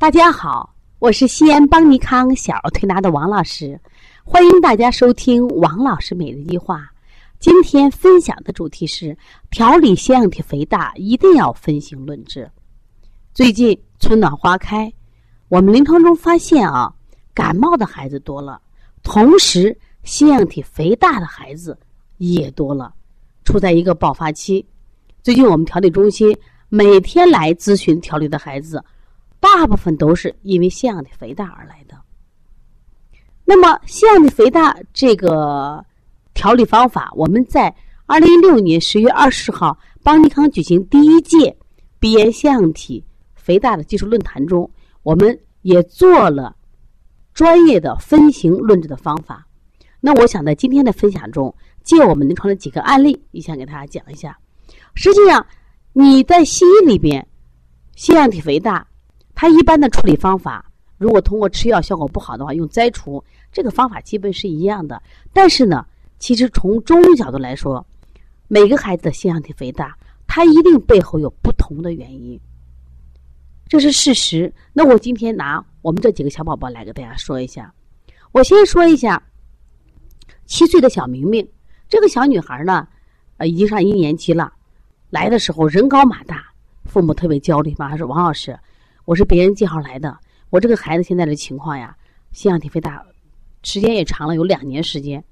大家好，我是西安邦尼康小儿推拿的王老师，欢迎大家收听王老师每日一话。今天分享的主题是调理腺样体肥大一定要分型论治。最近春暖花开，我们临床中发现啊，感冒的孩子多了，同时腺样体肥大的孩子也多了，处在一个爆发期。最近我们调理中心每天来咨询调理的孩子。大部分都是因为腺样体肥大而来的。那么，腺样体肥大这个调理方法，我们在二零一六年十月二十号邦尼康举行第一届鼻炎腺样体肥大的技术论坛中，我们也做了专业的分型论治的方法。那我想在今天的分享中，借我们临床的几个案例，也想给大家讲一下。实际上，你在西医里边，腺样体肥大。它一般的处理方法，如果通过吃药效果不好的话，用摘除，这个方法基本是一样的。但是呢，其实从中医角度来说，每个孩子的腺样体肥大，它一定背后有不同的原因，这是事实。那我今天拿我们这几个小宝宝来给大家说一下。我先说一下七岁的小明明，这个小女孩呢，呃，已经上一年级了，来的时候人高马大，父母特别焦虑，马上说王老师。我是别人介绍来的，我这个孩子现在的情况呀，腺样体肥大，时间也长了，有两年时间，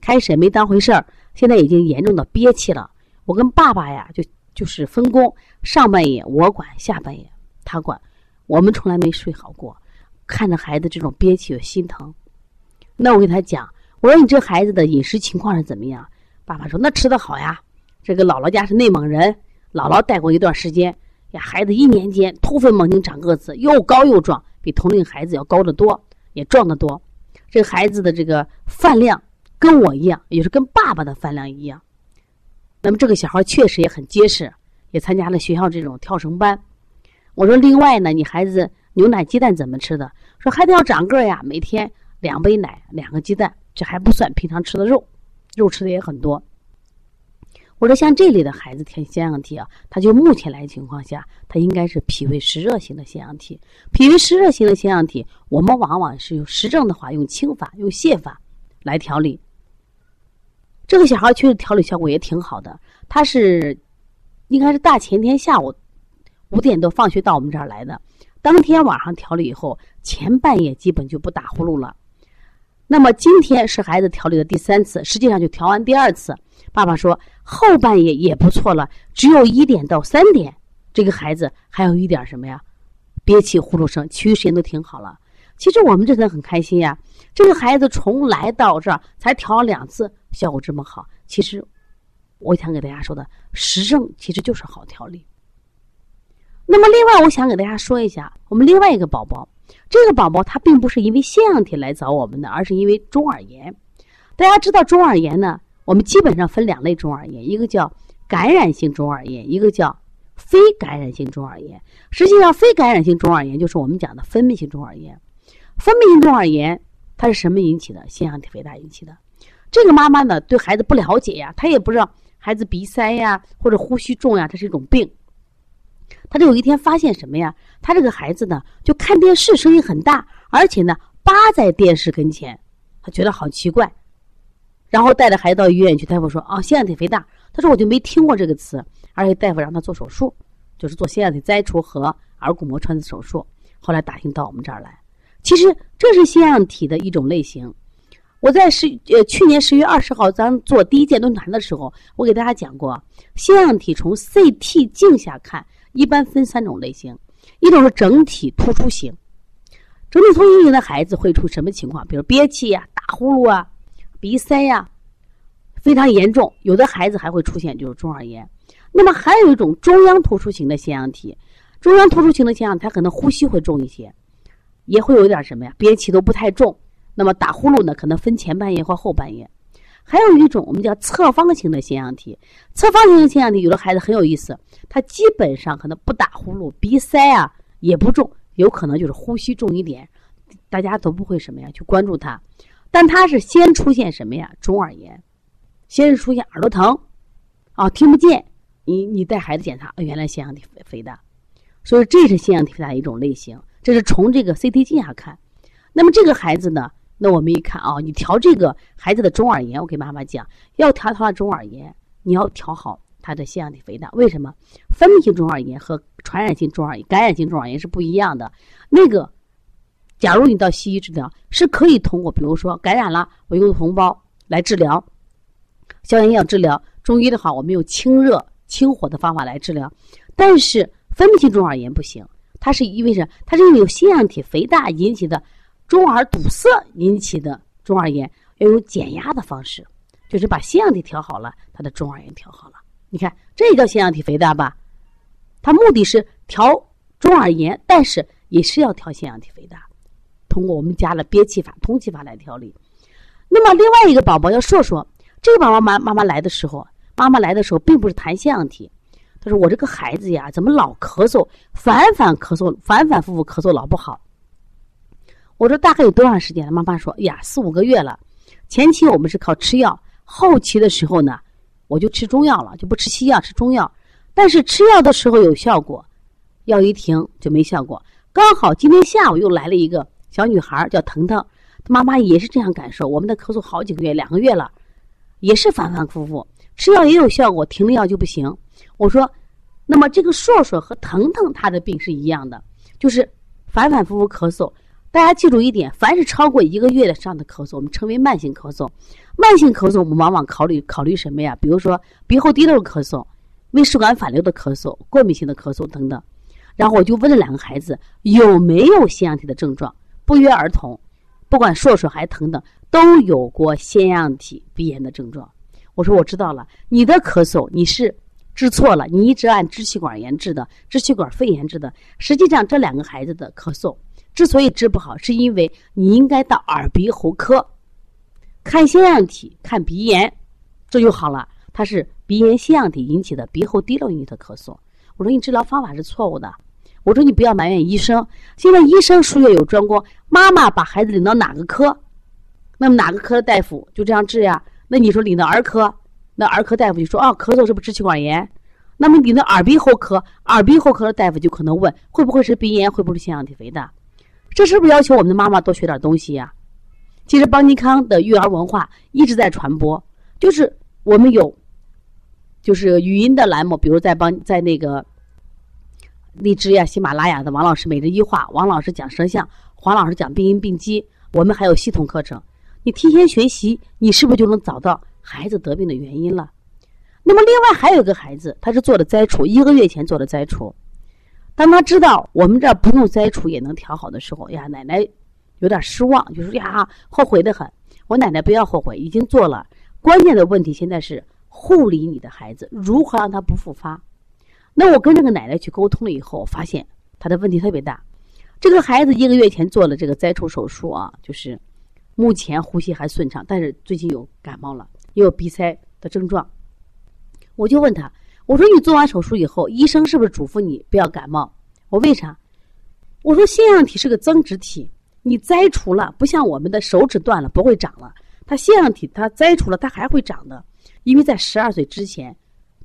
开始也没当回事儿，现在已经严重的憋气了。我跟爸爸呀，就就是分工，上半夜我管，下半夜他管，我们从来没睡好过，看着孩子这种憋气，又心疼。那我跟他讲，我说你这孩子的饮食情况是怎么样？爸爸说那吃的好呀，这个姥姥家是内蒙人，姥姥带过一段时间。呀，孩子一年间突飞猛进长个子，又高又壮，比同龄孩子要高得多，也壮得多。这个孩子的这个饭量跟我一样，也是跟爸爸的饭量一样。那么这个小孩确实也很结实，也参加了学校这种跳绳班。我说，另外呢，你孩子牛奶鸡蛋怎么吃的？说孩子要长个呀，每天两杯奶，两个鸡蛋，这还不算平常吃的肉，肉吃的也很多。我说像这类的孩子填腺样体啊，他就目前来情况下，他应该是脾胃湿热型的腺样体。脾胃湿热型的腺样体，我们往往是用实证的话，用清法、用泻法来调理。这个小孩确实调理效果也挺好的。他是应该是大前天下午五点多放学到我们这儿来的，当天晚上调理以后，前半夜基本就不打呼噜了。那么今天是孩子调理的第三次，实际上就调完第二次。爸爸说后半夜也不错了，只有一点到三点，这个孩子还有一点什么呀？憋气、呼噜声，其余时间都挺好了。其实我们这次很开心呀，这个孩子从来到这儿才调了两次，效果这么好。其实我想给大家说的实证其实就是好调理。那么另外，我想给大家说一下，我们另外一个宝宝，这个宝宝他并不是因为腺样体来找我们的，而是因为中耳炎。大家知道中耳炎呢？我们基本上分两类中耳炎，一个叫感染性中耳炎，一个叫非感染性中耳炎。实际上，非感染性中耳炎就是我们讲的分泌性中耳炎。分泌性中耳炎它是什么引起的？腺样体肥大引起的。这个妈妈呢，对孩子不了解呀，她也不知道孩子鼻塞呀或者呼吸重呀，这是一种病。她就有一天发现什么呀？她这个孩子呢，就看电视声音很大，而且呢扒在电视跟前，她觉得好奇怪。然后带着孩子到医院去，大夫说：“啊，腺样体肥大。”他说：“我就没听过这个词。”而且大夫让他做手术，就是做腺样体摘除和耳骨膜穿刺手术。后来打听到我们这儿来，其实这是腺样体的一种类型。我在十呃去年十月二十号咱做第一届论坛的时候，我给大家讲过，腺样体从 CT 镜下看，一般分三种类型，一种是整体突出型。整体突出型的孩子会出什么情况？比如憋气呀、打呼噜啊。鼻塞呀，非常严重，有的孩子还会出现就是中耳炎。那么还有一种中央突出型的腺样体，中央突出型的腺样体，它可能呼吸会重一些，也会有点什么呀，憋气都不太重。那么打呼噜呢，可能分前半夜或后半夜。还有一种我们叫侧方型的腺样体，侧方型的腺样体，有的孩子很有意思，他基本上可能不打呼噜，鼻塞啊也不重，有可能就是呼吸重一点，大家都不会什么呀去关注他。但他是先出现什么呀？中耳炎，先是出现耳朵疼，啊，听不见。你你带孩子检查，原来腺样体肥肥大，所以这是腺样体肥大一种类型。这是从这个 CT 镜下看。那么这个孩子呢，那我们一看啊，你调这个孩子的中耳炎，我给妈妈讲，要调他的中耳炎，你要调好他的腺样体肥大。为什么？分泌性中耳炎和传染性中耳炎、感染性中耳炎是不一样的。那个，假如你到西医治疗，是可以通过，比如说感染了，我用红包来治疗，消炎药治疗。中医的话，我们用清热清火的方法来治疗。但是分泌性中耳炎不行，它是因为什？它是因为有腺样体肥大引起的中耳堵塞引起的中耳炎，要用减压的方式，就是把腺样体调好了，它的中耳炎调好了。你看，这也叫腺样体肥大吧？它目的是调中耳炎，但是也是要调腺样体肥大，通过我们家的憋气法、通气法来调理。那么另外一个宝宝要说说，这个宝宝妈妈妈来的时候。妈妈来的时候并不是痰腺样体，她说我这个孩子呀，怎么老咳嗽，反反咳嗽，反反复复咳嗽老不好。我说大概有多长时间了？妈妈说呀，四五个月了。前期我们是靠吃药，后期的时候呢，我就吃中药了，就不吃西药，吃中药。但是吃药的时候有效果，药一停就没效果。刚好今天下午又来了一个小女孩，叫腾腾，她妈妈也是这样感受。我们的咳嗽好几个月，两个月了，也是反反复复。吃药也有效果，停了药就不行。我说，那么这个硕硕和腾腾他的病是一样的，就是反反复复咳嗽。大家记住一点，凡是超过一个月的上的咳嗽，我们称为慢性咳嗽。慢性咳嗽我们往往考虑考虑什么呀？比如说鼻后滴漏咳嗽、胃食管反流的咳嗽、过敏性的咳嗽等等。然后我就问了两个孩子有没有腺样体的症状，不约而同，不管硕硕还是腾腾，都有过腺样体鼻炎的症状。我说我知道了，你的咳嗽你是治错了，你一直按支气管炎治的，支气管肺炎治的。实际上这两个孩子的咳嗽之所以治不好，是因为你应该到耳鼻喉科看腺样体、看鼻炎，这就好了。他是鼻炎腺样体引起的鼻后滴漏引起的咳嗽。我说你治疗方法是错误的。我说你不要埋怨医生，现在医生术业有专攻，妈妈把孩子领到哪个科，那么哪个科的大夫就这样治呀。那你说领到儿科，那儿科大夫就说啊，咳嗽是不是支气管炎？那么领到耳鼻喉科，耳鼻喉科的大夫就可能问，会不会是鼻炎？会不会是腺样体肥大？这是不是要求我们的妈妈多学点东西呀？其实邦尼康的育儿文化一直在传播，就是我们有，就是语音的栏目，比如在邦在那个荔枝呀、喜马拉雅的王老师每日一话，王老师讲舌象，黄老师讲病因病机，我们还有系统课程。你提前学习，你是不是就能找到孩子得病的原因了？那么，另外还有个孩子，他是做的摘除，一个月前做的摘除。当他知道我们这儿不用摘除也能调好的时候，呀，奶奶有点失望，就说呀，后悔的很。我奶奶不要后悔，已经做了。关键的问题现在是护理你的孩子，如何让他不复发？那我跟这个奶奶去沟通了以后，发现她的问题特别大。这个孩子一个月前做了这个摘除手术啊，就是。目前呼吸还顺畅，但是最近有感冒了，也有鼻塞的症状。我就问他，我说你做完手术以后，医生是不是嘱咐你不要感冒？我为啥？我说腺样体是个增殖体，你摘除了，不像我们的手指断了不会长了，它腺样体它摘除了它还会长的，因为在十二岁之前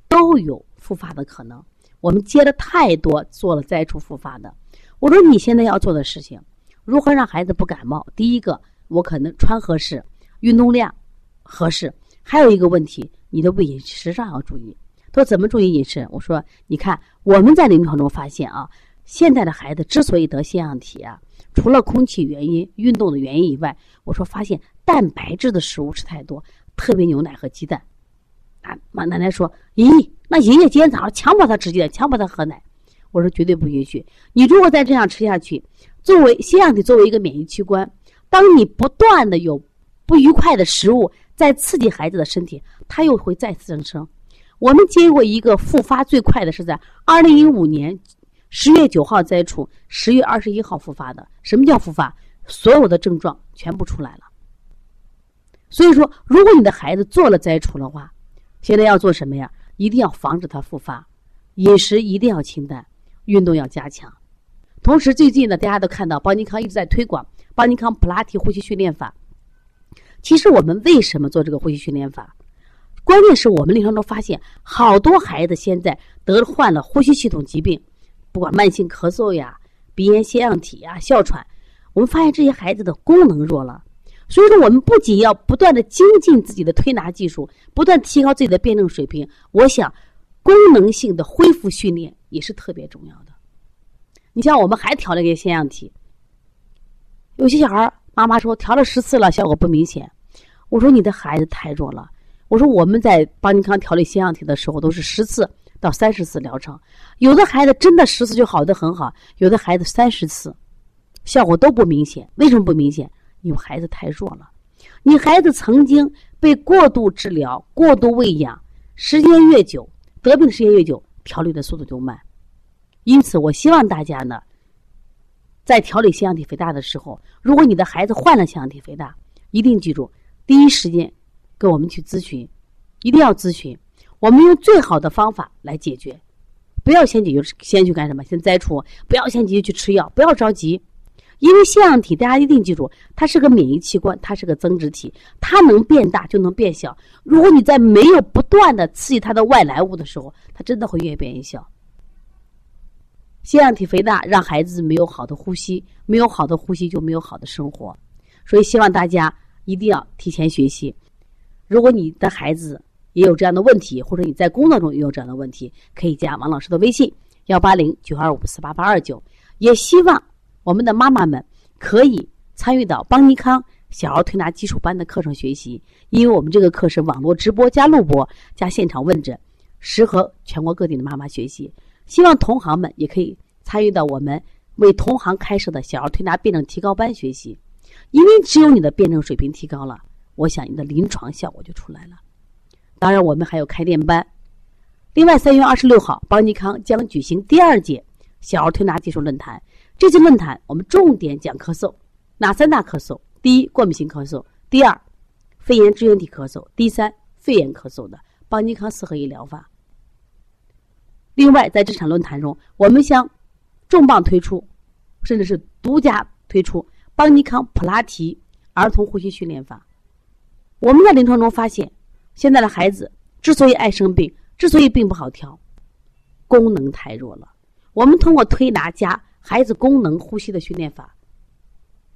都有复发的可能。我们接了太多做了摘除复发的。我说你现在要做的事情，如何让孩子不感冒？第一个。我可能穿合适，运动量合适，还有一个问题，你的胃饮食上要注意。他说怎么注意饮食？我说你看我们在临床中发现啊，现在的孩子之所以得腺样体啊，除了空气原因、运动的原因以外，我说发现蛋白质的食物吃太多，特别牛奶和鸡蛋。啊，妈奶奶说，咦，那爷爷今天早上强迫他吃鸡蛋，强迫他喝奶。我说绝对不允许。你如果再这样吃下去，作为腺样体作为一个免疫器官。当你不断的有不愉快的食物在刺激孩子的身体，他又会再次增生。我们接过一个复发最快的是在二零一五年十月九号摘除，十月二十一号复发的。什么叫复发？所有的症状全部出来了。所以说，如果你的孩子做了摘除的话，现在要做什么呀？一定要防止它复发，饮食一定要清淡，运动要加强。同时，最近呢，大家都看到邦尼康一直在推广。邦尼康普拉提呼吸训练法，其实我们为什么做这个呼吸训练法？关键是我们临床中发现，好多孩子现在得患了呼吸系统疾病，不管慢性咳嗽呀、鼻炎、腺样体呀、哮喘，我们发现这些孩子的功能弱了。所以说，我们不仅要不断的精进自己的推拿技术，不断提高自己的辩证水平，我想，功能性的恢复训练也是特别重要的。你像我们还调了一个腺样体，有些小孩妈妈说调了十次了，效果不明显。我说你的孩子太弱了。我说我们在邦尼康调理腺样体的时候，都是十次到三十次疗程，有的孩子真的十次就好的很好，有的孩子三十次，效果都不明显。为什么不明显？因为孩子太弱了。你孩子曾经被过度治疗、过度喂养，时间越久，得病的时间越久，调理的速度就慢。因此，我希望大家呢，在调理腺样体肥大的时候，如果你的孩子患了腺样体肥大，一定记住，第一时间跟我们去咨询，一定要咨询，我们用最好的方法来解决，不要先解决，先去干什么？先摘除，不要先急着去吃药，不要着急，因为腺样体大家一定记住，它是个免疫器官，它是个增殖体，它能变大就能变小。如果你在没有不断的刺激它的外来物的时候，它真的会越变越小。腺样体肥大让孩子没有好的呼吸，没有好的呼吸就没有好的生活，所以希望大家一定要提前学习。如果你的孩子也有这样的问题，或者你在工作中也有这样的问题，可以加王老师的微信幺八零九二五四八八二九。也希望我们的妈妈们可以参与到邦尼康小儿推拿基础班的课程学习，因为我们这个课是网络直播加录播加现场问诊，适合全国各地的妈妈学习。希望同行们也可以参与到我们为同行开设的小儿推拿辩证提高班学习，因为只有你的辩证水平提高了，我想你的临床效果就出来了。当然，我们还有开店班。另外，三月二十六号，邦尼康将举行第二届小儿推拿技术论坛。这次论坛我们重点讲咳嗽，哪三大咳嗽？第一，过敏性咳嗽；第二，肺炎支原体咳嗽；第三，肺炎咳嗽的邦尼康四合一疗法。另外，在这场论坛中，我们将重磅推出，甚至是独家推出邦尼康普拉提儿童呼吸训练法。我们在临床中发现，现在的孩子之所以爱生病，之所以病不好调，功能太弱了。我们通过推拿加孩子功能呼吸的训练法，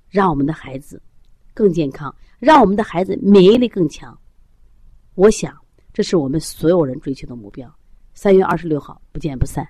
让我们的孩子更健康，让我们的孩子免疫力更强。我想，这是我们所有人追求的目标。三月二十六号，不见不散。